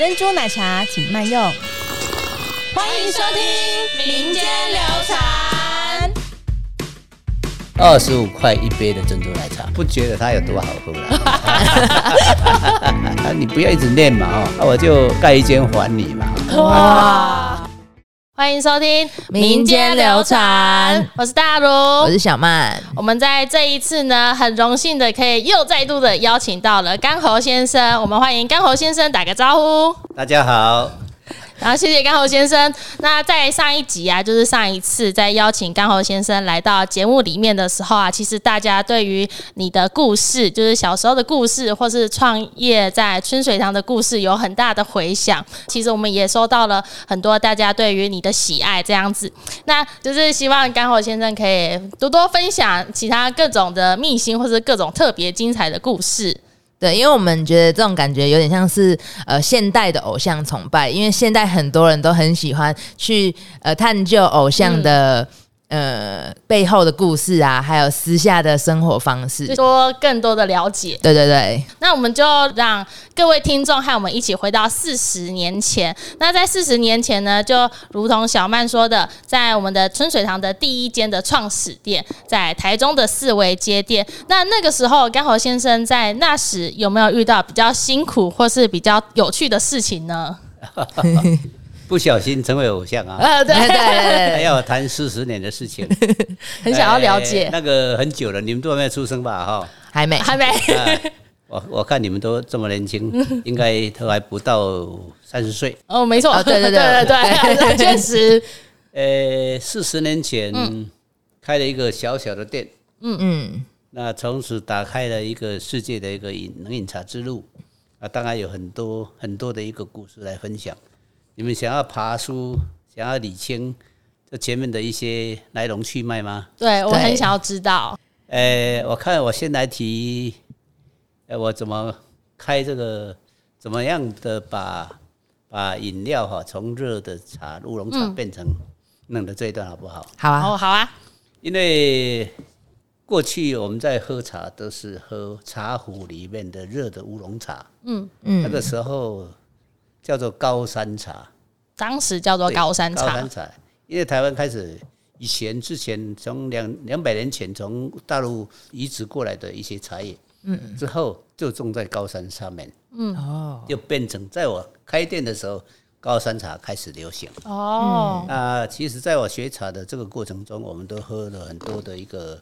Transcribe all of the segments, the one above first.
珍珠奶茶请慢用。欢迎收听民间流传。二十五块一杯的珍珠奶茶，不觉得它有多好喝啊。你不要一直念嘛哦，那我就盖一间还你嘛。哇！欢迎收听民间流传，我是大如，我是小曼。我们在这一次呢，很荣幸的可以又再度的邀请到了干侯先生，我们欢迎干侯先生打个招呼。大家好。然后谢谢刚侯先生。那在上一集啊，就是上一次在邀请刚侯先生来到节目里面的时候啊，其实大家对于你的故事，就是小时候的故事，或是创业在春水堂的故事，有很大的回响。其实我们也收到了很多大家对于你的喜爱，这样子。那就是希望刚侯先生可以多多分享其他各种的秘辛，或是各种特别精彩的故事。对，因为我们觉得这种感觉有点像是呃现代的偶像崇拜，因为现代很多人都很喜欢去呃探究偶像的。呃，背后的故事啊，还有私下的生活方式，多更多的了解。对对对，那我们就让各位听众和我们一起回到四十年前。那在四十年前呢，就如同小曼说的，在我们的春水堂的第一间的创始店，在台中的四维街店。那那个时候，刚好先生在那时有没有遇到比较辛苦或是比较有趣的事情呢？不小心成为偶像啊！呃，对 对对，还要谈四十年的事情，很想要了解。那个很久了，你们都还没出生吧？哈，还没，还没。我我看你们都这么年轻，应该都还不到三十岁。哦，没错，对对对对对，确实。呃，四十年前开了一个小小的店，嗯嗯，那从此打开了一个世界的一个饮能饮茶之路。啊，当然有很多很多的一个故事来分享。你们想要爬书，想要理清这前面的一些来龙去脉吗？对我很想要知道。呃，我看我先来提，呃，我怎么开这个，怎么样的把把饮料哈从热的茶乌龙茶变成冷的这一段好不好？好啊，哦，好啊。因为过去我们在喝茶都是喝茶壶里面的热的乌龙茶，嗯嗯，那个时候。叫做高山茶，当时叫做高山茶。高山茶，因为台湾开始以前之前从两两百年前从大陆移植过来的一些茶叶，嗯，之后就种在高山上面，嗯，哦，就变成在我开店的时候，高山茶开始流行。哦，那其实在我学茶的这个过程中，我们都喝了很多的一个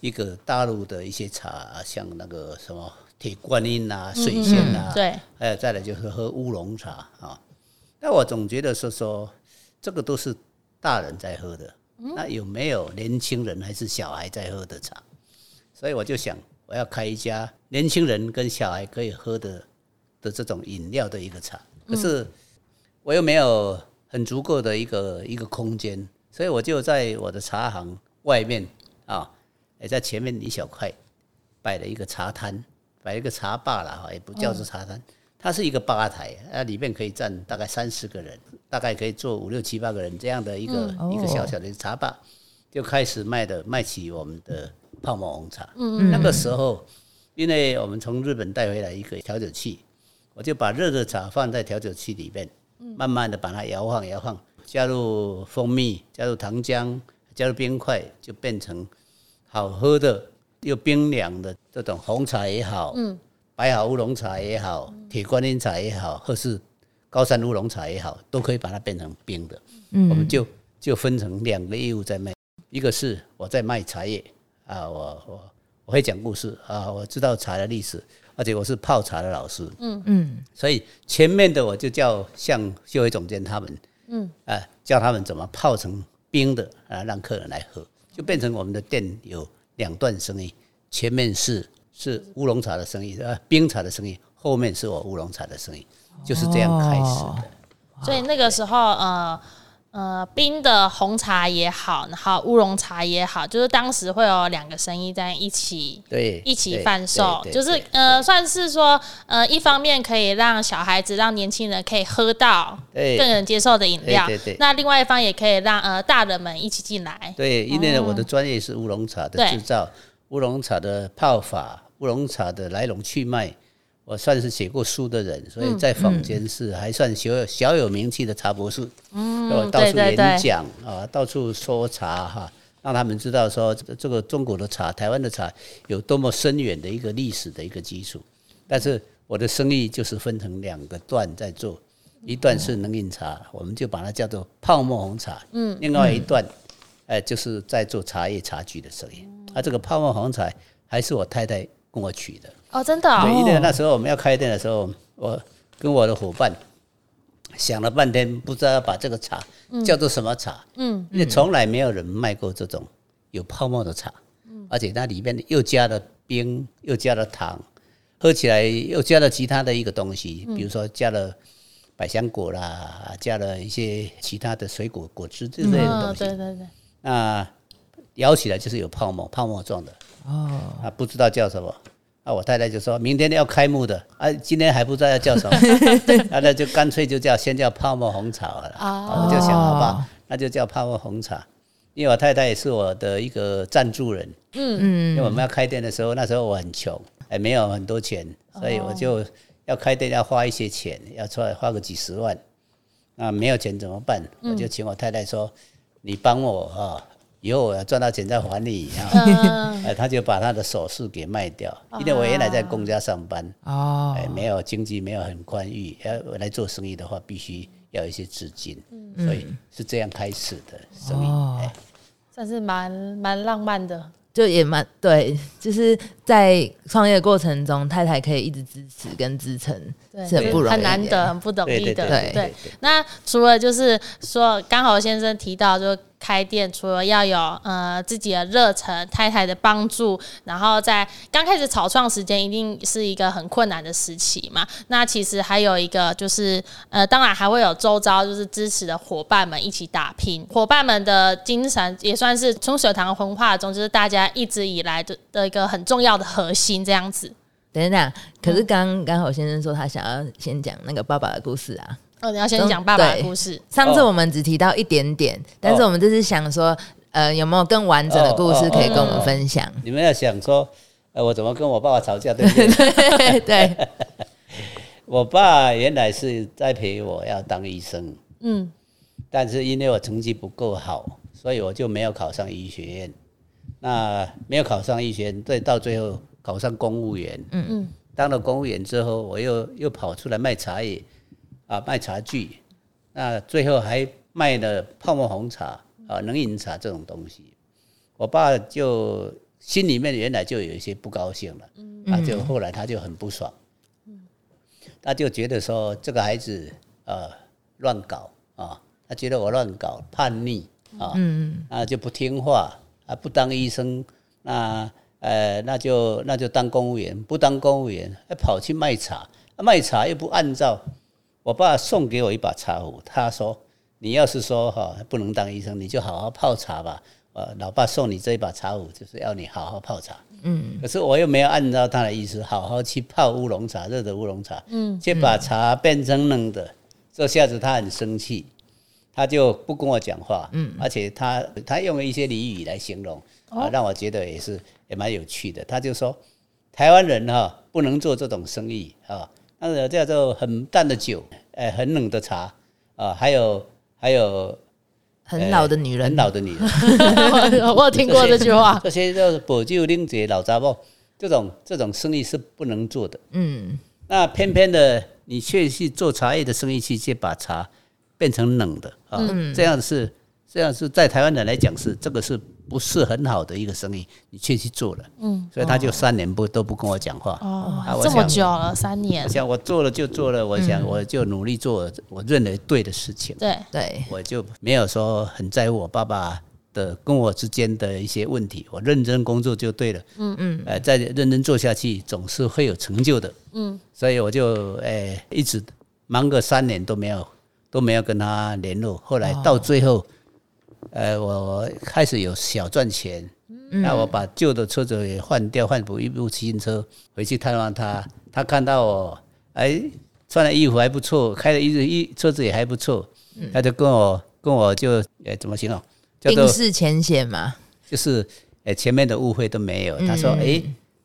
一个大陆的一些茶，像那个什么。铁观音呐，水仙呐，对，还有再来就是喝乌龙茶啊。那我总觉得是说，这个都是大人在喝的，那有没有年轻人还是小孩在喝的茶？所以我就想，我要开一家年轻人跟小孩可以喝的的这种饮料的一个茶。可是我又没有很足够的一个一个空间，所以我就在我的茶行外面啊，也在前面一小块摆了一个茶摊。摆一个茶吧了哈，也不叫做茶摊，它是一个吧台，那里面可以站大概三十个人，大概可以坐五六七八个人这样的一个一个小小的茶吧，就开始卖的卖起我们的泡沫红茶。嗯嗯。那个时候，因为我们从日本带回来一个调酒器，我就把热的茶放在调酒器里面，慢慢的把它摇晃摇晃，加入蜂蜜，加入糖浆，加入冰块，就变成好喝的。又冰凉的这种红茶也好，嗯，白毫乌龙茶也好，铁观音茶也好，或是高山乌龙茶也好，都可以把它变成冰的。嗯，我们就就分成两个业务在卖，一个是我在卖茶叶啊，我我我会讲故事啊，我知道茶的历史，而且我是泡茶的老师。嗯嗯，所以前面的我就叫像秀伟总监他们，嗯，啊，教他们怎么泡成冰的啊，让客人来喝，就变成我们的店有。两段生意，前面是是乌龙茶的生意，呃，冰茶的生意，后面是我乌龙茶的生意，就是这样开始的。所以那个时候，呃呃，冰的红茶也好，然后乌龙茶也好，就是当时会有两个生意在一起，对，一起贩售，就是呃，算是说，呃，一方面可以让小孩子、让年轻人可以喝到更能接受的饮料，对对。那另外一方也可以让呃大人们一起进来。对，因为呢我的专业是乌龙茶的制造，乌龙茶的泡法，乌龙茶的来龙去脉。我算是写过书的人，所以在坊间是还算小有小有名气的茶博士。嗯，我到处演讲啊，到处说茶哈，让他们知道说这这个中国的茶、台湾的茶有多么深远的一个历史的一个基础。但是我的生意就是分成两个段在做，一段是冷饮茶，我们就把它叫做泡沫红茶。嗯，另外一段，哎，就是在做茶叶茶具的生意。啊，这个泡沫红茶还是我太太跟我取的。哦，真的对，哦，因为那时候我们要开店的时候，我跟我的伙伴想了半天，不知道要把这个茶叫做什么茶。嗯，因为从来没有人卖过这种有泡沫的茶，而且它里面又加了冰，又加了糖，喝起来又加了其他的一个东西，比如说加了百香果啦，加了一些其他的水果果汁之类的嗯，东西。对对对，那摇起来就是有泡沫，泡沫状的。哦，啊，不知道叫什么。啊，我太太就说明天要开幕的，啊，今天还不知道要叫什么，啊，那就干脆就叫先叫泡沫红茶好了。啊，我就想好吧，那就叫泡沫红茶。因为我太太也是我的一个赞助人，嗯嗯，因为我们要开店的时候，那时候我很穷，也，没有很多钱，所以我就要开店要花一些钱，要出来花个几十万。那没有钱怎么办？我就请我太太说：“你帮我啊，以后我要赚到钱再还你 哎，他就把他的首饰给卖掉，因为我原来在公家上班，哦，哎，没有经济没有很宽裕，要来做生意的话，必须要一些资金，所以是这样开始的生意。哎。算是蛮蛮浪漫的。就也蛮对，就是在创业的过程中，太太可以一直支持跟支撑，对，是很不容易，很难得，很不容易的。对，那除了就是说，刚好先生提到，就开店除了要有呃自己的热忱、太太的帮助，然后在刚开始草创时间，一定是一个很困难的时期嘛。那其实还有一个就是呃，当然还会有周遭就是支持的伙伴们一起打拼，伙伴们的精神也算是春水堂文化中，就是大家一直以来的的一个很重要的核心，这样子。等一下，可是刚刚好先生说他想要先讲那个爸爸的故事啊。哦，你要先讲爸爸的故事。上次我们只提到一点点，但是我们这次想说，呃，有没有更完整的故事可以跟我们分享？你们要想说，呃，我怎么跟我爸爸吵架，对不对？对 对，我爸原来是栽培我要当医生，嗯，但是因为我成绩不够好，所以我就没有考上医学院。那没有考上医学院，对，到最后考上公务员。嗯嗯。当了公务员之后，我又又跑出来卖茶叶，啊，卖茶具。那最后还卖了泡沫红茶啊，冷饮茶这种东西。我爸就心里面原来就有一些不高兴了，啊，就后来他就很不爽。他就觉得说这个孩子呃乱搞啊，他觉得我乱搞叛逆啊，啊就不听话啊，不当医生，那呃那就那就当公务员，不当公务员还跑去卖茶，卖茶又不按照我爸送给我一把茶壶，他说你要是说哈、不能当医生，你就好好泡茶吧。呃，老爸送你这一把茶壶，就是要你好好泡茶。嗯，可是我又没有按照他的意思，好好去泡乌龙茶，热的乌龙茶。嗯，却把茶变成冷的，这下子他很生气，他就不跟我讲话。嗯，而且他他用了一些俚语来形容，啊，让我觉得也是也蛮有趣的。他就说，台湾人哈、不能做这种生意啊，那个叫做很淡的酒，呃，很冷的茶啊，还有还有很老的女人很，老的女人。我有听过这句话。这些都是补救令姐老杂包，这种这种生意是不能做的。嗯，那偏偏的你却去做茶叶的生意，去去把茶变成冷的啊，嗯这样是这样是在台湾人来讲是这个是不是很好的一个生意，你却去做了，嗯，所以他就三年不都不跟我讲话。哦啊，这么久了，三年我。想我做了就做了，我想我就努力做我认为对的事情。对，对，我就没有说很在乎我爸爸的跟我之间的一些问题，我认真工作就对了。嗯嗯，呃，再认真做下去，总是会有成就的。嗯，所以我就诶、一直忙个三年都没有都没有跟他联络，后来到最后，呃，我开始有小赚钱。那我把旧的车子也换掉，换补一部新车回去探望他。他看到我，哎，穿的衣服还不错，开的一一车子也还不错，他就跟我跟我就哎怎么形容，叫做冰释前嫌嘛，就是哎前面的误会都没有。他说，哎，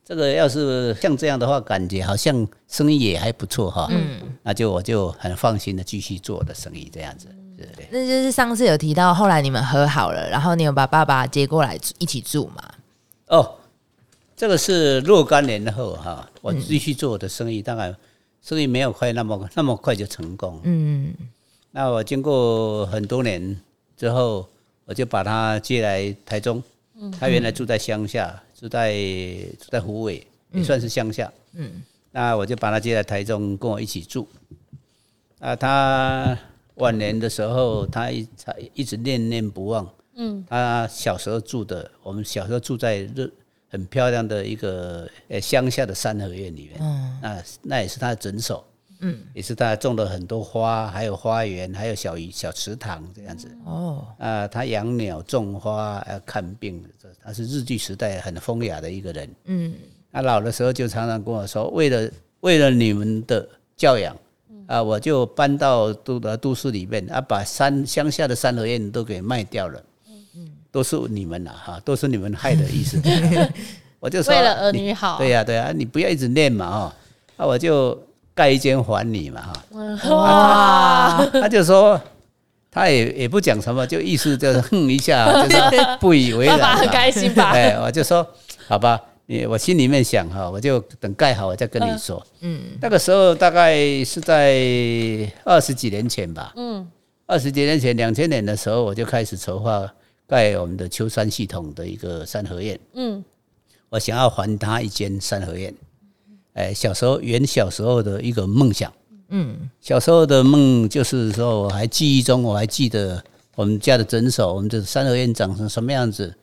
这个要是像这样的话，感觉好像生意也还不错哈。嗯，那就我就很放心的继续做我的生意这样子，对不对？那就是上次有提到，后来你们和好了，然后你有把爸爸接过来一起住嘛？哦，这个是若干年后哈，我继续做我的生意，当然生意没有快那么那么快就成功。嗯，那我经过很多年之后，我就把他接来台中。嗯，他原来住在乡下。住在住在湖尾，也算是乡下。嗯，那我就把他接来台中，跟我一起住。啊，他晚年的时候，他一他一直念念不忘。嗯，他小时候住的，我们小时候住在热很漂亮的一个呃乡下的三合院里面。嗯，那那也是他的诊所。嗯，也是他种了很多花，还有花园，还有小鱼小池塘这样子。哦，啊，他养鸟、种花、要看病，他是日据时代很风雅的一个人。嗯，他老的时候就常常跟我说，为了为了你们的教养，啊，我就搬到都的都市里面，啊，把山乡下的三合院都给卖掉了。嗯都是你们呐，哈，都是你们害的意思。我就说为了儿女好。对呀，对呀，你不要一直念嘛，哈，啊，我就。盖一间还你嘛哈，哇！他就说，他也也不讲什么，就意思就是哼一下，就是不以为然。爸爸很开心吧？哎，我就说好吧，你我心里面想哈，我就等盖好我再跟你说。嗯，那个时候大概是在二十几年前吧。嗯，二十几年前，两千年的时候，我就开始筹划盖我们的秋山系统的一个三合院。嗯，我想要还他一间三合院。哎，小时候圆小时候的一个梦想，嗯，小时候的梦就是说，我还记忆中，我还记得我们家的诊所，我们的三合院长成什么样子，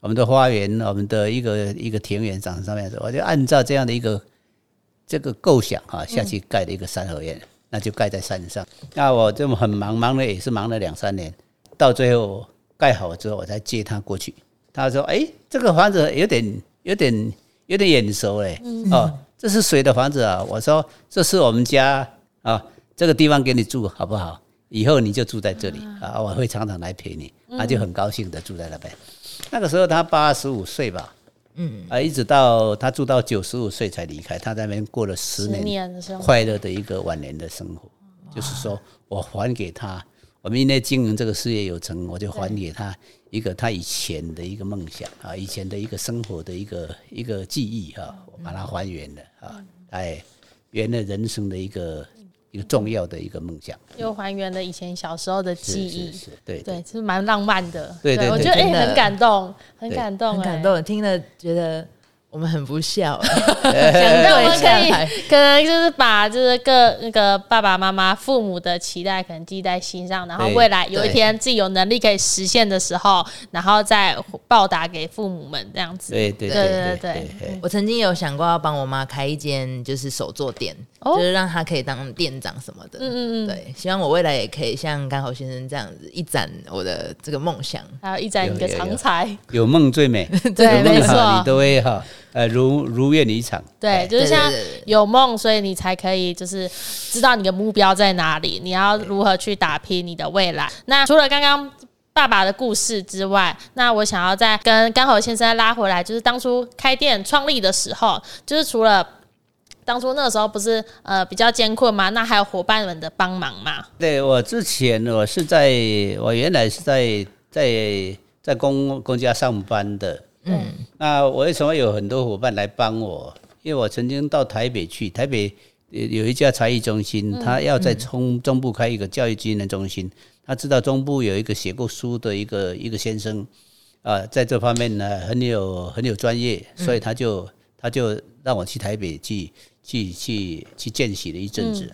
我们的花园，我们的一个一个庭园长成什么样子，我就按照这样的一个这个构想啊下去盖了一个三合院，那就盖在山上。那我这么很忙，忙了也是忙了两三年，到最后盖好之后，我才接他过去。他说：“哎，这个房子有点有点有点眼熟嘞，哦。”这是谁的房子啊？我说这是我们家啊，这个地方给你住好不好？以后你就住在这里啊，我会常常来陪你。他就很高兴的住在那边。那个时候他八十五岁吧，嗯，啊，一直到他住到九十五岁才离开，他在那边过了十年快乐的一个晚年的生活。就是说我还给他，我们因为经营这个事业有成，我就还给他。一个他以前的一个梦想啊，以前的一个生活的一个一个记忆哈，我把它还原了啊，哎，圆了人生的一个一个重要的一个梦想，又还原了以前小时候的记忆，是，对对，是蛮浪漫的，对对，我觉得哎很感动，很感动，很感动，听了觉得。我们很不孝，那我们可以可能就是把就是各那个爸爸妈妈父母的期待可能记在心上，然后未来有一天自己有能力可以实现的时候，然后再报答给父母们这样子。对对对对对。我曾经有想过要帮我妈开一间就是手作店，就是让他可以当店长什么的。嗯嗯嗯。对，希望我未来也可以像刚好先生这样子一展我的这个梦想，还有一展你的长才。有梦最美，对，没错，你都会哈。呃，如如愿以偿。对，就是像有梦，所以你才可以就是知道你的目标在哪里，你要如何去打拼你的未来。那除了刚刚爸爸的故事之外，那我想要再跟刚好先生拉回来，就是当初开店创立的时候，就是除了当初那个时候不是呃比较艰困吗？那还有伙伴们的帮忙嘛？对我之前我是在我原来是在在在公公家上班的。嗯，那我为什么有很多伙伴来帮我？因为我曾经到台北去，台北有一家才艺中心，他要在中中部开一个教育技能中心。他知道中部有一个写过书的一个一个先生，啊，在这方面呢很有很有专业，所以他就他就让我去台北去去去去见习了一阵子。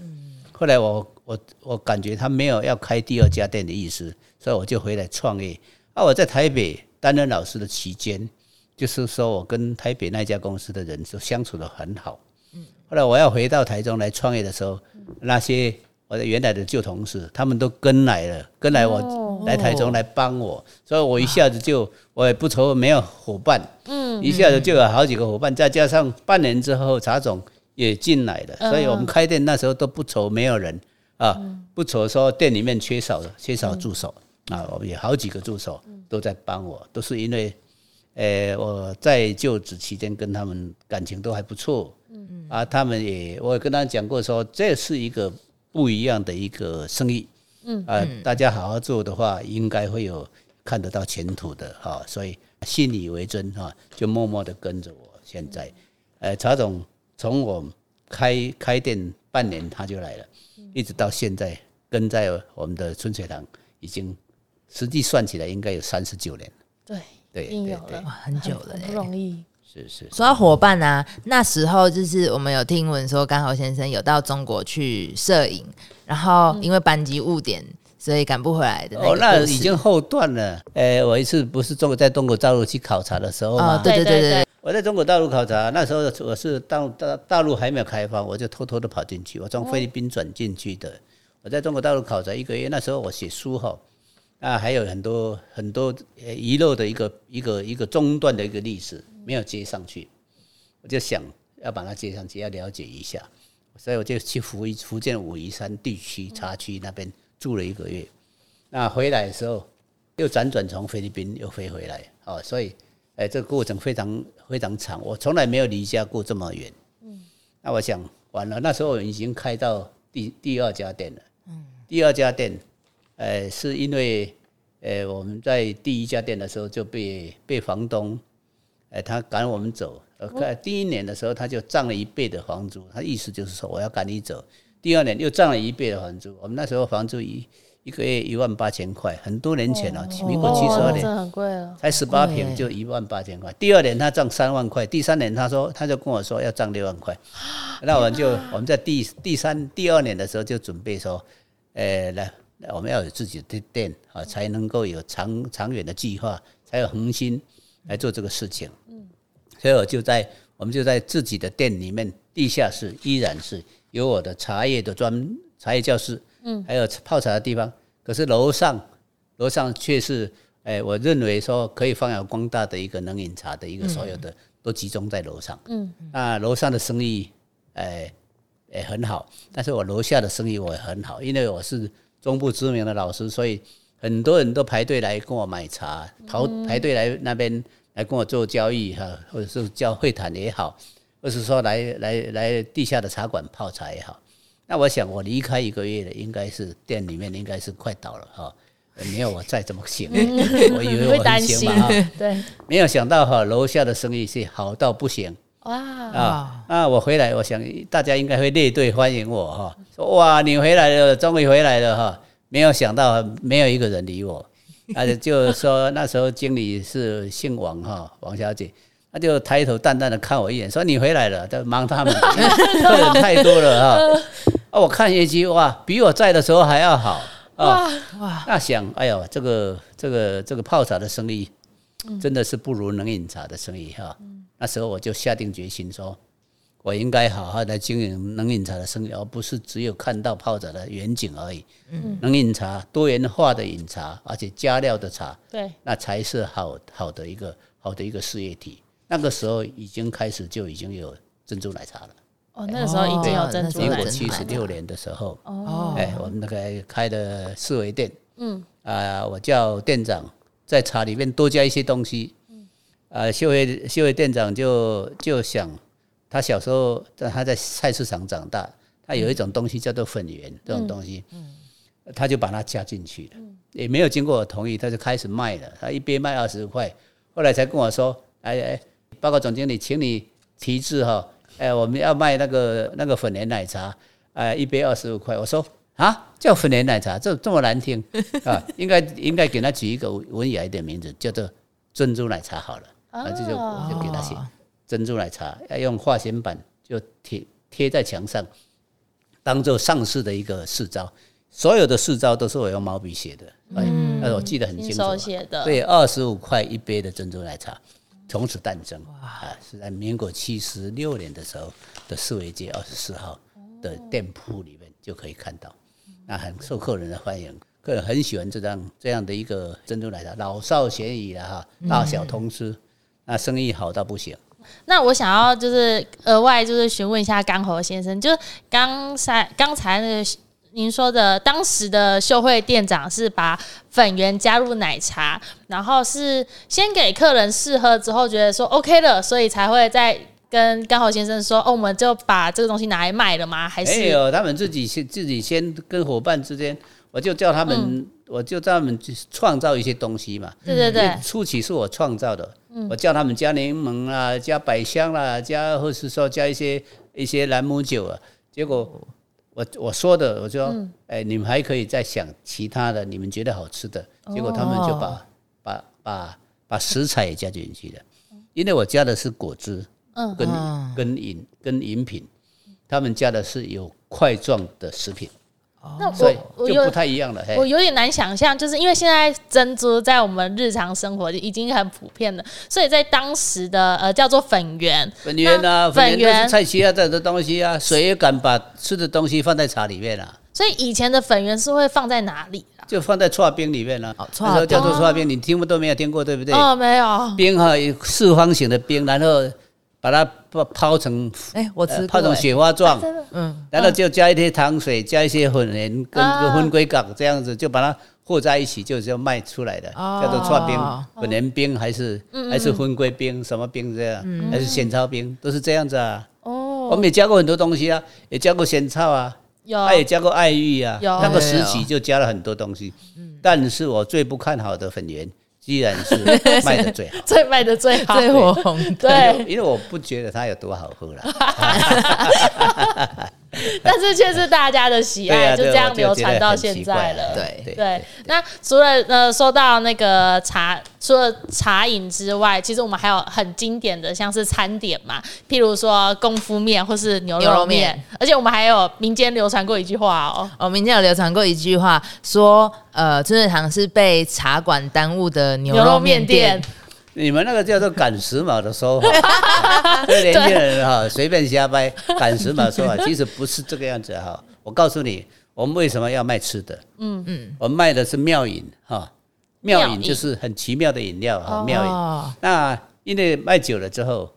后来我我我感觉他没有要开第二家店的意思，所以我就回来创业。啊，我在台北担任老师的期间。就是说我跟台北那家公司的人就相处的很好。嗯，后来我要回到台中来创业的时候，那些我的原来的旧同事，他们都跟来了，跟来我来台中来帮我，所以我一下子就我也不愁没有伙伴。嗯，一下子就有好几个伙伴，再加上半年之后查总也进来了，所以我们开店那时候都不愁没有人啊，不愁说店里面缺少缺少助手啊，我们有好几个助手都在帮我，都是因为。呃，我在就职期间跟他们感情都还不错，嗯。嗯，啊，他们也我也跟他讲过说，这是一个不一样的一个生意，嗯。啊，大家好好做的话，应该会有看得到前途的哈，所以信以为真哈，就默默的跟着我。现在，呃，查总从我开开店半年他就来了，一直到现在跟在我们的春水堂，已经实际算起来应该有三十九年。了。对，对已经有了，很久了不容易。是是，说到伙伴啊，那时候就是我们有听闻说，刚好先生有到中国去摄影，然后因为班机误点，所以赶不回来的哦，那已经后段了。呃，我一次不是中国在中国大陆去考察的时候嘛，哦，对对对对对，我在中国大陆考察，那时候我是大大大陆还没有开放，我就偷偷的跑进去，我从菲律宾转进去的。我在中国大陆考察一个月，那时候我写书哈，啊，还有很多很多呃遗漏的一个一个一个中断的一个历史没有接上去，我就想要把它接上去，要了解一下，所以我就去福宜福建武夷山地区茶区那边住了一个月。那回来的时候又辗转从菲律宾又飞回来，哦，所以哎，这个过程非常非常长，我从来没有离家过这么远。嗯，那我想完了，那时候我已经开到第第二家店了。嗯，第二家店，呃，是因为呃我们在第一家店的时候就被被房东，呃，他赶我们走。呃，第一年的时候他就涨了一倍的房租，他意思就是说我要赶你走。第二年又涨了一倍的房租，我们那时候房租一一个月一万八千块，很多年前了、民国七十二年。很贵了。才十八平就一万八千块，第二年他涨三万块，第三年他说他就跟我说要涨六万块，那我们就我们在第第三第二年的时候就准备说，呃，来来我们要有自己的店啊，才能够有长长远的计划，才有恒心来做这个事情。嗯，所以我就在我们就在自己的店里面，地下室依然是有我的茶叶的专茶叶教室，嗯，还有泡茶的地方，可是楼上楼上却是，哎、我认为说可以发扬光大的一个能饮茶的一个所有的、都集中在楼上。嗯，那楼上的生意，哎、也、很好，但是我楼下的生意我也很好，因为我是中部知名的老师，所以很多人都排队来跟我买茶，排排队来那边来跟我做交易哈，或者是叫会谈也好，或是说来来来地下的茶馆泡茶也好。那我想，我离开一个月了，应该是店里面应该是快倒了哈，呃没有我再这么行，我以为我很 行心嘛哈，对，没有想到哈，楼下的生意是好到不行哇，啊！那我回来，我想大家应该会列队欢迎我哈，说哇你回来了，终于回来了哈！没有想到没有一个人理我，而且就是说那时候经理是姓王哈，王小姐。他就抬头淡淡的看我一眼，说：“你回来了，在忙他们，客人太多了哈。”啊，我看业绩哇，比我在的时候还要好啊！哇，那想，哎呦，这个这个这个泡茶的生意，真的是不如能饮茶的生意哈。那时候我就下定决心说，我应该好好的经营能饮茶的生意，而不是只有看到泡茶的远景而已。嗯，能饮茶多元化的饮茶，而且加料的茶，对，那才是好好的一个好的一个事业体。那个时候已经开始就已经有珍珠奶茶了。哦，那个时候已经有珍珠民国奶茶七十六年的时候，哦。哎，我们那个开的四维店，嗯，啊，我叫店长在茶里面多加一些东西，嗯，啊，秀慧秀慧店长就就想，他小时候在他在菜市场长大，他有一种东西叫做粉圆这种东西，嗯，他就把它加进去了，也没有经过我同意，他就开始卖了，他一杯卖二十块，后来才跟我说，哎哎，报告总经理，请你提字哈。哎，我们要卖那个那个粉莲奶茶，哎，一杯二十五块。我说啊，叫粉莲奶茶，这这么难听啊，应该应该给他取一个文雅一点名字，叫做珍珠奶茶好了。啊，这就我就给他写珍珠奶茶，要用化纤板就贴贴在墙上，当做上市的一个市招。所有的市招都是我用毛笔写的，哎，那我记得很清楚写的，对，二十五块一杯的珍珠奶茶，从此诞生。啊，是在民国七十六年的时候的四维街二十四号的店铺里面就可以看到，那很受客人的欢迎，客人很喜欢这样这样的一个珍珠奶茶，老少咸宜了哈，大小通吃，那生意好到不行。那我想要就是额外就是询问一下刚侯先生，就是刚才刚才那个您说的当时的秀惠店长是把粉圆加入奶茶，然后是先给客人试喝之后觉得说 OK 了，所以才会再跟刚好先生说，哦，我们就把这个东西拿来卖了吗？还是没有，他们自己先自己先跟伙伴之间，我就叫他们，嗯我就叫他们去创造一些东西嘛。对对对初期是我创造的，我叫他们加柠檬啊，加百香啦，加或是说加一些一些兰姆酒啊。结果我我说的，我说，哎、你们还可以再想其他的，你们觉得好吃的。结果他们就把、哦把把把食材也加进去了，因为我加的是果汁，嗯。跟跟饮跟饮品，他们加的是有块状的食品，那我就不太一样了。嘿我有点难想象，就是因为现在珍珠在我们日常生活已经很普遍了，所以在当时的呃叫做粉圆，粉圆啊，粉圆是菜系啊这的东西啊，谁也敢把吃的东西放在茶里面啊，所以以前的粉圆是会放在哪里啊？就放在刨冰里面啊。哦那时候叫做刨刨冰，你听不都没有听过，对不对？哦，没有，冰哈四方形的冰，然后把它泡泡成哎，我吃泡成哎。雪花状，嗯，然后就加一些糖水，加一些粉盐跟啊。跟荤龟港这样子，就把它和在一起，就是要卖出来的，哦。叫做串冰、粉盐冰还是嗯还是荤龟冰，什么冰这样，还是仙草冰，都是这样子啊。哦。我哦，们也加过很多东西啊，也加过仙草啊，有。他也加过爱玉啊，有。那个时期就加了很多东西。但是我最不看好的粉圆，居然是 卖的最好。最卖的最好，最火红，对，因为我不觉得它有多好喝啦。但是却是大家的喜爱，啊，就这样流传到现在了。啊对对对，那除了呃说到那个茶，除了茶饮之外，其实我们还有很经典的，像是餐点嘛，譬如说功夫面或是牛牛肉肉面，面而且我们还有民间流传过一句话哦，哦，民间有流传过一句话，说呃，春水堂是被茶馆耽误的牛肉牛肉面店。。你们那个叫做赶时髦的说法，这个年轻人哈随便瞎掰，赶时髦说法其实不是这个样子哈。我告诉你，我们为什么要卖吃的？嗯嗯，我们卖的是妙饮哈，妙妙饮饮就是很奇妙的饮料哈，妙饮。哦，那因为卖久了之后，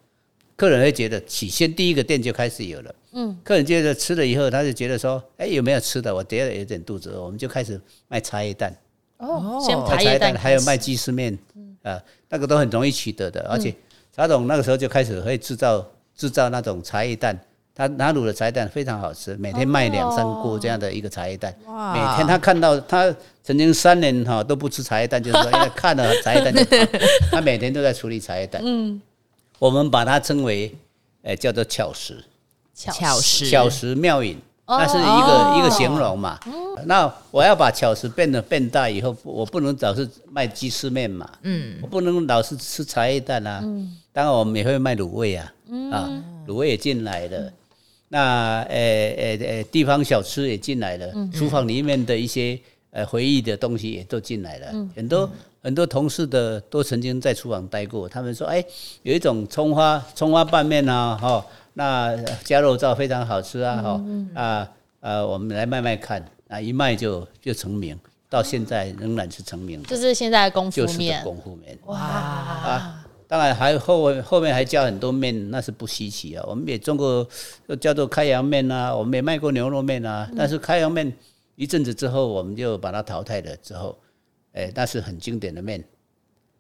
客人会觉得起先第一个店就开始有了，嗯，客人接着吃了以后，他就觉得说，哎，有没有吃的？我觉得有点肚子饿，我们就开始卖茶叶蛋。哦，先哦茶叶蛋还有卖鸡丝面，啊，那个都很容易取得的。而且茶董那个时候就开始会制造制造那种茶叶蛋，他拿卤的茶叶蛋非常好吃，每天卖两三锅这样的一个茶叶蛋。哇每天他看到他曾经三年哈都不吃茶叶蛋，就是说因为看了茶叶蛋就，他每天都在处理茶叶蛋。嗯，我们把它称为，呃，叫做巧食。巧食，巧食妙饮，哦那是一个、一个形容嘛。那我要把巧食变得变大以后，我不能老是卖鸡丝面嘛，嗯，我不能老是吃茶叶蛋啊。当然我们也会卖卤味啊，啊，卤味也进来了。那呃呃呃，地方小吃也进来了，厨房里面的一些呃回忆的东西也都进来了，很多。很多同事的都曾经在厨房待过，他们说：“哎，有一种葱花葱花拌面啊，哈、那加肉燥非常好吃啊，哈、啊啊，我们来卖卖看，啊，一卖就就成名，到现在仍然是成名的，就是现在的功夫面就是面，功夫面。哇，啊，当然还后后面还加很多面，那是不稀奇啊。我们也中过叫做开阳面啊，我们也卖过牛肉面啊。但是开阳面一阵子之后，我们就把它淘汰了。之后，哎，那是很经典的面。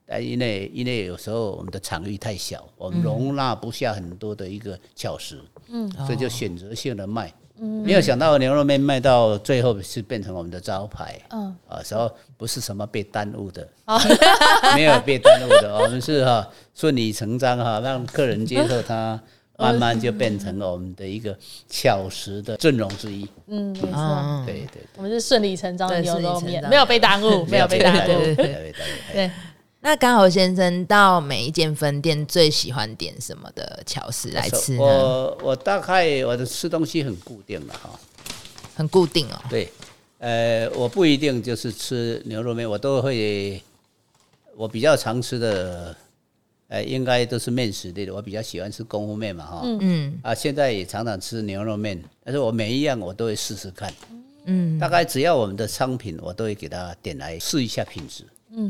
哎，因为因为有时候我们的场域太小，我们容纳不下很多的一个巧食，嗯，所以就选择性的卖。没有想到牛肉面卖到最后是变成我们的招牌，嗯，啊，时候不是什么被耽误的，没有被耽误的，我们是哈顺理成章哈，让客人接受它，慢慢就变成了我们的一个巧食的阵容之一。嗯，没错，嗯，对对对，我们是顺理成章的牛肉面，没有被耽误，没有被耽误。对。那刚好先生到每一间分店最喜欢点什么的巧食来吃呢？我我大概我的吃东西很固定了哈，很固定哦。对，呃，我不一定就是吃牛肉面，我都会，我比较常吃的，呃，应该都是面食类的。我比较喜欢吃功夫面嘛，哈，嗯啊，现在也常常吃牛肉面，但是我每一样我都会试试看，嗯，大概只要我们的商品，我都会给它点来试一下品质。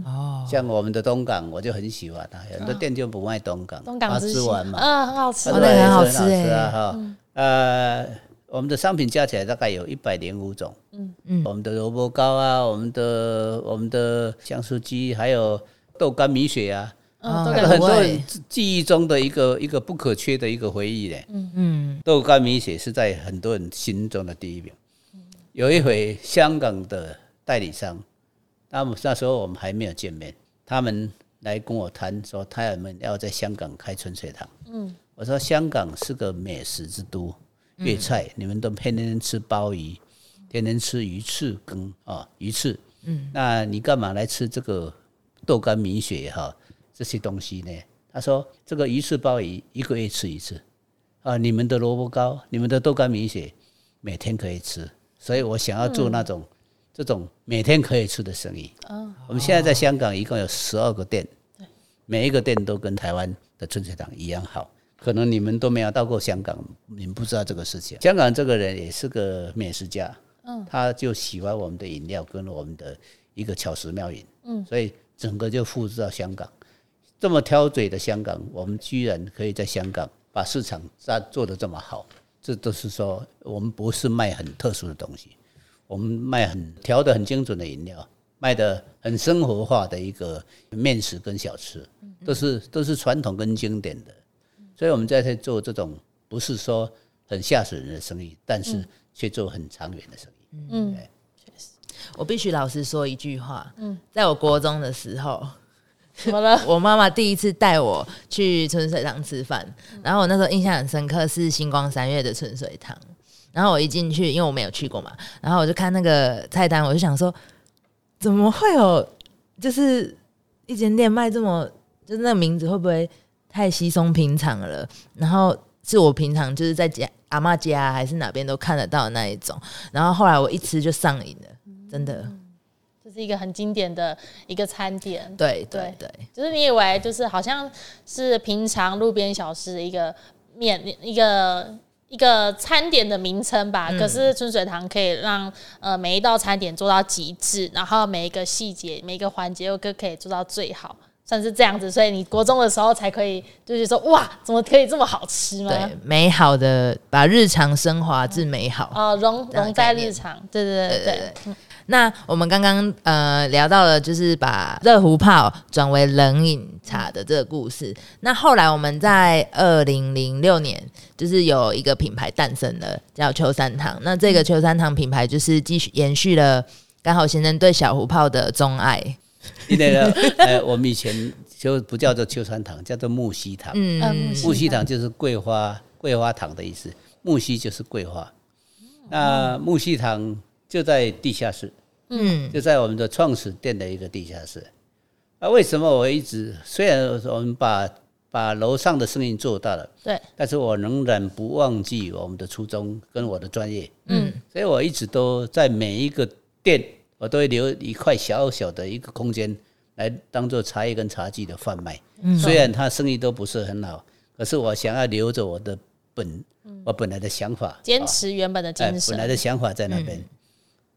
哦，像我们的东港，我就很喜欢啊，很多店就不卖东港，东港啊之星，吃完嘛，嗯，很好吃。哦，那个很好吃啊，哎。哈，呃，我们的商品加起来大概有一百零五种。嗯。嗯，我们的萝卜糕啊，我们的我们的香酥鸡，还有豆干米血啊，哦很多记忆中的一个一个不可缺的一个回忆嘞。嗯。嗯，豆干米血是在很多人心中的第一名。有一回香港的代理商，他们那时候我们还没有见面，他们来跟我谈说，他们要在香港开春水堂。嗯，我说香港是个美食之都，粤菜、你们都天天吃鲍鱼，天天吃鱼翅羹啊鱼翅。嗯，那你干嘛来吃这个豆干米血哈、这些东西呢？他说这个鱼翅鲍鱼一个月吃一次，啊，你们的萝卜糕、你们的豆干米血每天可以吃，所以我想要做那种、这种每天可以吃的生意。我们现在在香港一共有十二个店，每一个店都跟台湾的春水堂一样好。可能你们都没有到过香港，你们不知道这个事情。香港这个人也是个美食家，嗯，他就喜欢我们的饮料跟我们的一个巧食妙饮，嗯，所以整个就复制到香港。这么挑嘴的香港，我们居然可以在香港把市场做做得这么好，这都是说我们不是卖很特殊的东西，我们卖很调的很精准的饮料，卖的很生活化的一个面食跟小吃，都是都是传统跟经典的，所以我们在这做这种不是说很吓死人的生意，但是却做很长远的生意。嗯，确实。我必须老实说一句话，嗯，在我国中的时候，怎么了？我妈妈第一次带我去春水堂吃饭，然后我那时候印象很深刻是星光三月的春水堂，然后我一进去，因为我没有去过嘛，然后我就看那个菜单，我就想说，怎么会有就是一间店卖这么，就是那个名字会不会太稀松平常了？然后是我平常就是在家阿妈家还是哪边都看得到的那一种，然后后来我一吃就上瘾了，真的，这是一个很经典的一个餐点，对对。对。就是你以为就是好像是平常路边小吃的一个面一个一个餐点的名称吧，可是春水堂可以让呃每一道餐点做到极致，然后每一个细节每一个环节又都可以做到最好。算是这样子，所以你国中的时候才可以，就是说哇，怎么可以这么好吃吗？对，美好的把日常升华至美好。哦，融融在日常，对对对对对，那我们刚刚呃聊到了，就是把热壶泡转为冷饮茶的这个故事。那后来我们在二零零六年，就是有一个品牌诞生了，叫秋山堂。那这个秋山堂品牌就是继续延续了刚好先生对小壶泡的钟爱。因为呢，呃，我们以前就不叫做秋山堂，叫做木樨堂。嗯嗯木樨堂就是桂花桂花糖的意思，木樨就是桂花。那木樨堂就在地下室，嗯就在我们的创始店的一个地下室。啊，为什么我一直虽然我们把把楼上的生意做大了，对，但是我仍然不忘记我们的初衷跟我的专业。嗯，所以我一直都在每一个店，我都会留一块小小的一个空间来当做茶叶跟茶具的贩卖。嗯虽然他生意都不是很好，可是我想要留着我的本，我本来的想法，坚持原本的哎精，神本来，的想法在那边。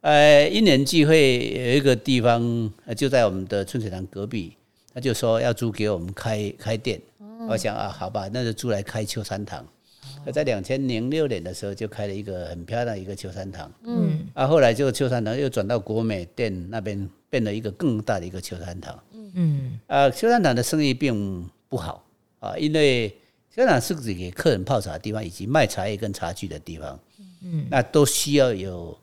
呃，一年聚会，有一个地方呃就在我们的春水堂隔壁，他就说要租给我们开开店。我想啊，好吧，那就租来开秋山堂。那在两千零六年的时候，就开了一个很漂亮的一个秋山堂。嗯啊，后来这个秋山堂又转到国美店那边，变了一个更大的一个秋山堂。嗯啊，秋山堂的生意并不好啊，因为秋山堂是指给客人泡茶的地方，以及卖茶叶跟茶具的地方。嗯，那都需要有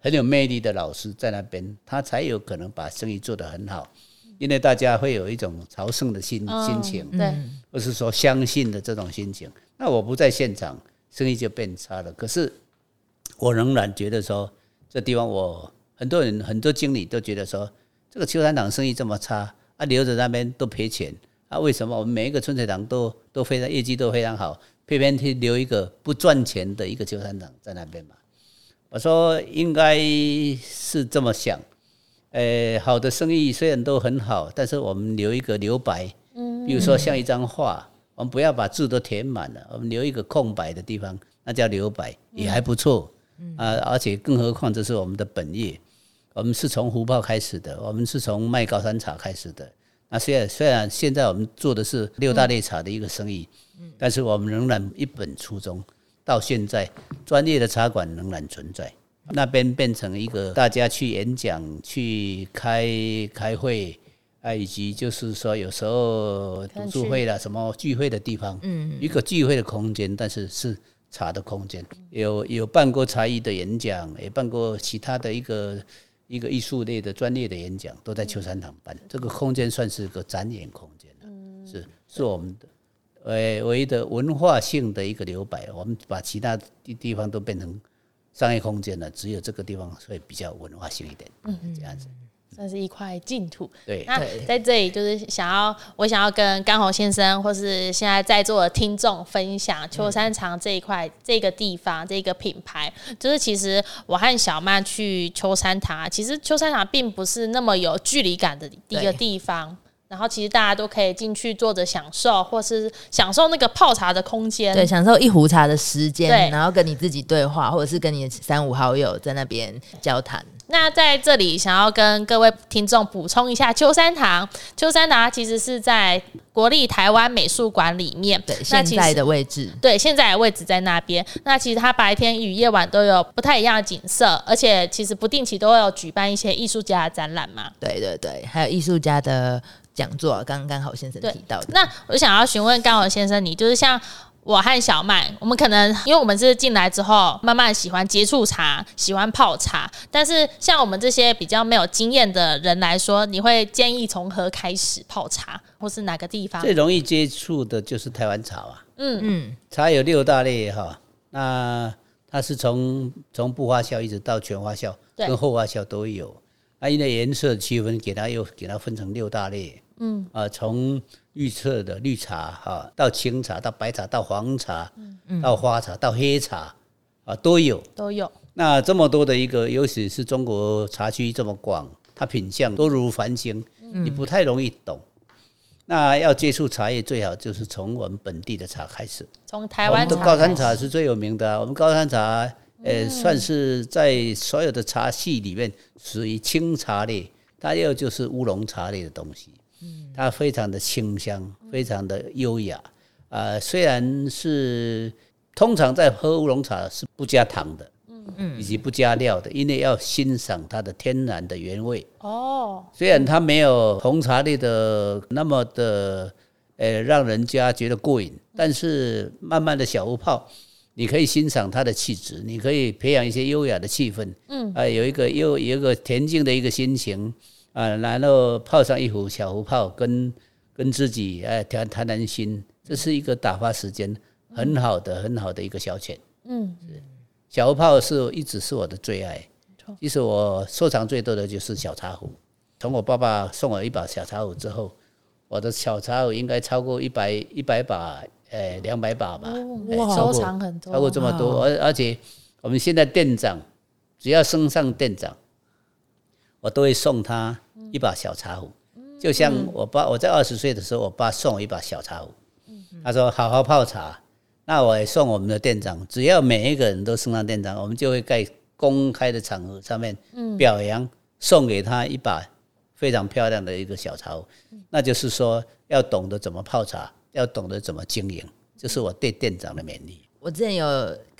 很有魅力的老师在那边，他才有可能把生意做得很好。因为大家会有一种朝圣的心嗯心情，对，或是说相信的这种心情。那我不在现场，生意就变差了。可是我仍然觉得说，这地方我很多人很多经理都觉得说，这个秋山堂生意这么差啊，留着那边都赔钱啊，为什么我们每一个春水堂都都非常业绩都非常好，偏偏去留一个不赚钱的一个秋山堂在那边嘛？我说应该是这么想。呃，好的生意虽然都很好，但是我们留一个留白，嗯，比如说像一张画，我们不要把字都填满了，我们留一个空白的地方，那叫留白，也还不错，啊，而且更何况这是我们的本业，我们是从胡泡开始的，我们是从卖高山茶开始的。那虽然虽然现在我们做的是六大类茶的一个生意，嗯。但是我们仍然一本初衷，到现在，专业的茶馆仍然存在。那边变成一个大家去演讲、去开开会啊，以及就是说有时候读书会啦、什么聚会的地方，嗯，一个聚会的空间，但是是茶的空间。有有办过茶艺的演讲，也办过其他的一个一个艺术类的专业的演讲，都在秋山堂办。这个空间算是个展演空间了，是是我们的。呃，唯一的文化性的一个留白，我们把其他地地方都变成商业空间了，只有这个地方会比较文化性一点，嗯，这样子。算是一块净土。对，那在这里就是想要，我想要跟刚好先生，或是现在在座的听众分享秋山长这一块、这个地方、这个品牌。就是其实我和小曼去秋山堂，其实秋山堂并不是那么有距离感的一个地方。然后其实大家都可以进去坐着享受，或是享受那个泡茶的空间，对，享受一壶茶的时间，然后跟你自己对话，或者是跟你三五好友在那边交谈。那在这里想要跟各位听众补充一下，秋山堂，秋山堂其实是在国立台湾美术馆里面，对，现在的位置，对，现在的位置在那边。那其实它白天与夜晚都有不太一样的景色，而且其实不定期都会有举办一些艺术家的展览嘛。对对对，还有艺术家的讲座，刚刚好先生提到的。那我想要询问刚好先生，你就是像。我和小麦，我们可能因为我们是进来之后，慢慢喜欢接触茶，喜欢泡茶。但是像我们这些比较没有经验的人来说，你会建议从何开始泡茶，或是哪个地方最容易接触的就是台湾茶啊。嗯嗯，茶有六大类哈，那它是从从不发酵一直到全发酵跟后发酵都有。那因为颜色区分，给它又给它分成六大类。嗯啊，从预测的绿茶哈，到青茶，到白茶，到黄茶，嗯到花茶，到黑茶，啊，都有，都有。那这么多的一个，尤其是中国茶区这么广，它品相多如繁星，你不太容易懂。那要接触茶叶，最好就是从我们本地的茶开始。从台湾，我们的高山茶是最有名的。我们高山茶，呃，算是在所有的茶系里面属于清茶类，它又就是乌龙茶类的东西。它非常的清香，非常的优雅啊！虽然是通常在喝乌龙茶是不加糖的，嗯嗯，以及不加料的，因为要欣赏它的天然的原味哦。虽然它没有红茶类的那么的呃让人家觉得过瘾，但是慢慢的小乌泡，你可以欣赏它的气质，你可以培养一些优雅的气氛，嗯啊，有一个又有一个恬静的一个心情。啊，然后泡上一壶小壶泡，跟跟自己哎谈谈谈心，这是一个打发时间很好的很好的一个消遣。嗯，小壶泡是一直是我的最爱。其实我收藏最多的就是小茶壶。从我爸爸送我一把小茶壶之后，我的小茶壶应该超过一百一百把，呃，两百把吧。哇，收藏很多，超过这么多。而而且我们现在店长只要升上店长，我都会送他。一把小茶壶，就像我爸，我在二十岁的时候，我爸送我一把小茶壶。他说：“好好泡茶。”那我也送我们的店长，只要每一个人都升上店长，我们就会在公开的场合上面表扬，送给他一把非常漂亮的一个小茶壶。那就是说，要懂得怎么泡茶，要懂得怎么经营，这是我对店长的勉励。我之前有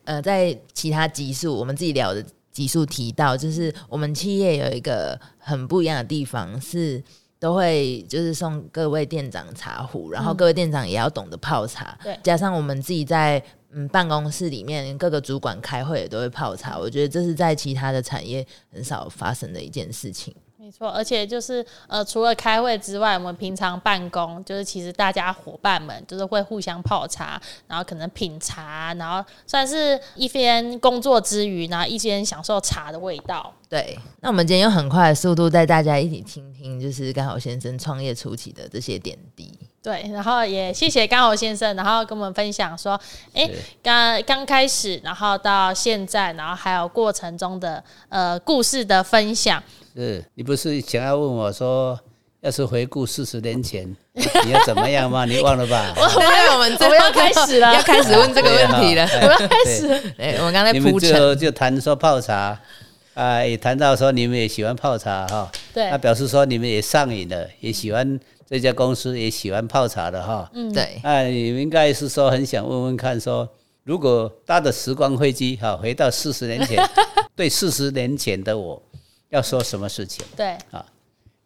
呃，在其他集数我们自己聊的。急速提到，就是我们企业有一个很不一样的地方，是都会就是送各位店长茶壶，然后各位店长也要懂得泡茶。对，加上我们自己在嗯办公室里面各个主管开会也都会泡茶，我觉得这是在其他的产业很少发生的一件事情。没错，而且就是呃，除了开会之外，我们平常办公就是其实大家伙伴们就是会互相泡茶，然后可能品茶，然后算是一边工作之余，然后一边享受茶的味道。对，那我们今天用很快的速度带大家一起听听，就是刚好先生创业初期的这些点滴。对，然后也谢谢刚好先生，然后跟我们分享说，哎，刚刚开始，然后到现在，然后还有过程中的呃故事的分享。是你不是想要问我说，要是回顾四十年前，你要怎么样吗？你忘了吧？我们我们我们要开始了，要开始问这个问题了。我要开始。哎，我刚才你们就就谈说泡茶啊，也谈到说你们也喜欢泡茶哈。对。那表示说你们也上瘾了，也喜欢这家公司，也喜欢泡茶的哈。嗯，对。啊，你们应该是说很想问问看说。如果搭的时光飞机哈，回到四十年前，对四十年前的我，要说什么事情？对，啊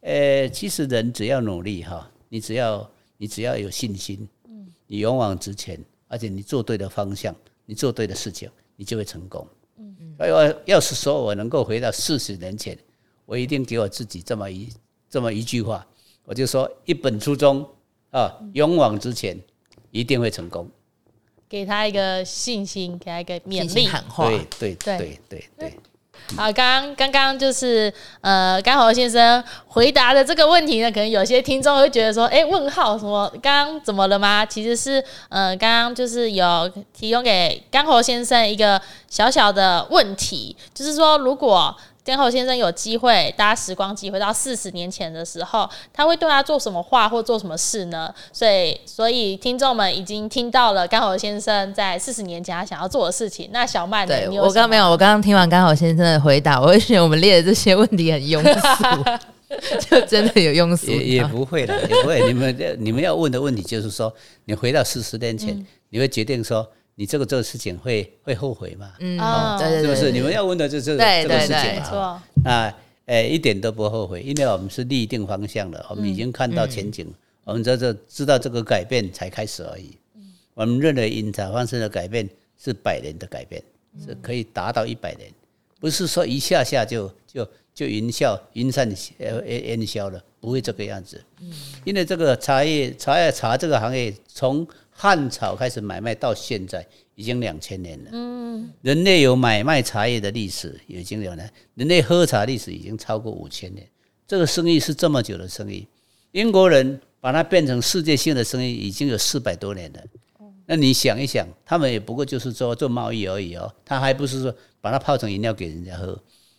呃，其实人只要努力哈，你只要你只要有信心，嗯你勇往直前，而且你做对的方向，你做对的事情，你就会成功。嗯嗯。所以我要是说我能够回到四十年前，我一定给我自己这么一这么一句话，我就说一本初衷啊，勇往直前，一定会成功。给他一个信心，给他一个勉励。喊话，对对对对对对。好，刚刚刚刚就是呃，甘侯先生回答的这个问题呢，可能有些听众会觉得说，哎，问号什么？刚刚怎么了吗？其实是呃，刚刚就是有提供给甘侯先生一个小小的问题，就是说，如果甘侯先生有机会搭时光机回到四十年前的时候，他会对他做什么话或做什么事呢？所以，所以听众们已经听到了甘侯先生在四十年前他想要做的事情。那小曼呢，对你有我刚没有，我刚刚听完刚好先生的回答，我会觉得我们列的这些问题很庸俗，就真的有庸俗。也也不会的，也不会。你们你们要问的问题就是说，你回到四十年前，嗯你会决定说，你这个这个事情会会后悔吗？嗯哦，对对对，是不是？你们要问的就是这个对这个事对对情嘛。没错。那呃一点都不后悔，因为我们是立定方向了，我们已经看到前景，我们在这知道这个改变才开始而已。嗯我们认为饮茶方式的改变是百年的改变，是可以达到一百年，不是说一下下就就就云消云散呃烟烟消了，不会这个样子。嗯因为这个茶叶茶叶茶这个行业从汉朝开始买卖到现在已经两千年了。嗯人类有买卖茶叶的历史已经有了，人类喝茶历史已经超过五千年。这个生意是这么久的生意，英国人把它变成世界性的生意已经有四百多年了。那你想一想，他们也不过就是说做贸易而已哦，他还不是说把它泡成饮料给人家喝。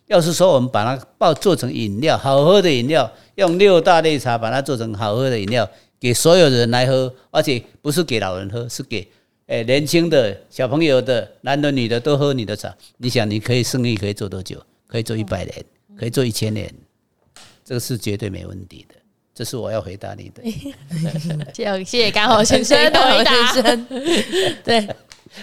要是说我们把它泡做成饮料，好喝的饮料，用六大类茶把它做成好喝的饮料，给所有人来喝，而且不是给老人喝，是给诶、年轻的小朋友的，男的女的都喝你的茶。你想，你可以生意可以做多久？可以做一百年，可以做一千年，这个是绝对没问题的。这是我要回答你的。谢谢谢谢甘侯先生的回答。先生，对。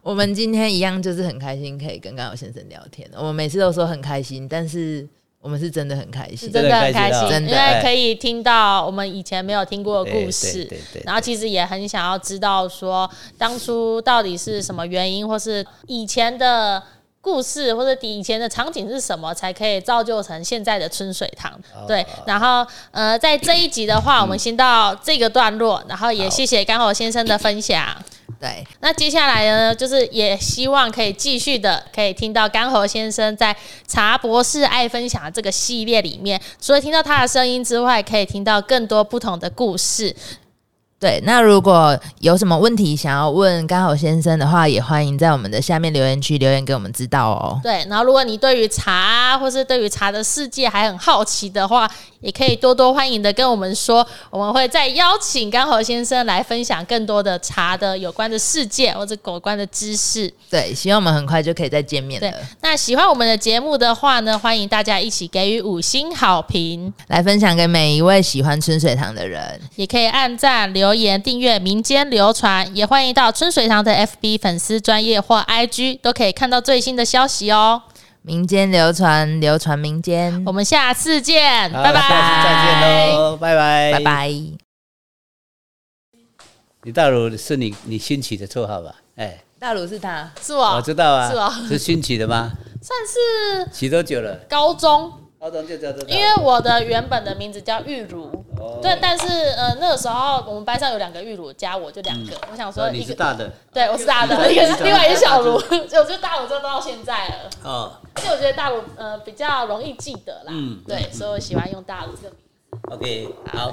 我们今天一样，就是很开心可以跟刚好先生聊天。我们每次都说很开心，但是我们是真的很开心。是真的很开心，真的因为可以听到我们以前没有听过的故对事然后其实也很想要知道说当初到底是什么原因，或是以前的。故事或者以前的场景是什么，才可以造就成现在的春水堂？哦对，然后呃，在这一集的话，我们先到这个段落，然后也谢谢甘侯先生的分享。对，那接下来呢，就是也希望可以继续的，可以听到甘侯先生在茶博士爱分享这个系列里面，除了听到他的声音之外，可以听到更多不同的故事。对，那如果有什么问题想要问刚好先生的话，也欢迎在我们的下面留言区留言给我们知道哦。对，然后如果你对于茶或是对于茶的世界还很好奇的话，也可以多多欢迎的跟我们说，我们会再邀请甘侯先生来分享更多的茶的有关的世界或者有关的知识。对，希望我们很快就可以再见面对了。，那喜欢我们的节目的话呢，欢迎大家一起给予五星好评。来分享给每一位喜欢春水堂的人。也可以按赞、留言、订阅民间流传，也欢迎到春水堂的 FB 粉丝专业或 IG 都可以看到最新的消息哦。民间流传，流传民间我，们下次见，好拜拜，下次再见喽，拜拜，拜。拜。你大鲁是你你新起的绰号吧？哎，大鲁是他，是我，我知道啊，是我是新起的吗？算是起多久了？高中，高中就叫这个，因为我的原本的名字叫玉茹，哦。对，但是呃那个时候我们班上有两个玉如，加我就两个，我想说一个，是大的。对我是大的，一个是 另外一个小茹，大我就大如就到现在了。哦。因为我觉得大我呃比较容易记得啦，嗯。对，所以我喜欢用大如这个名字。，OK，好。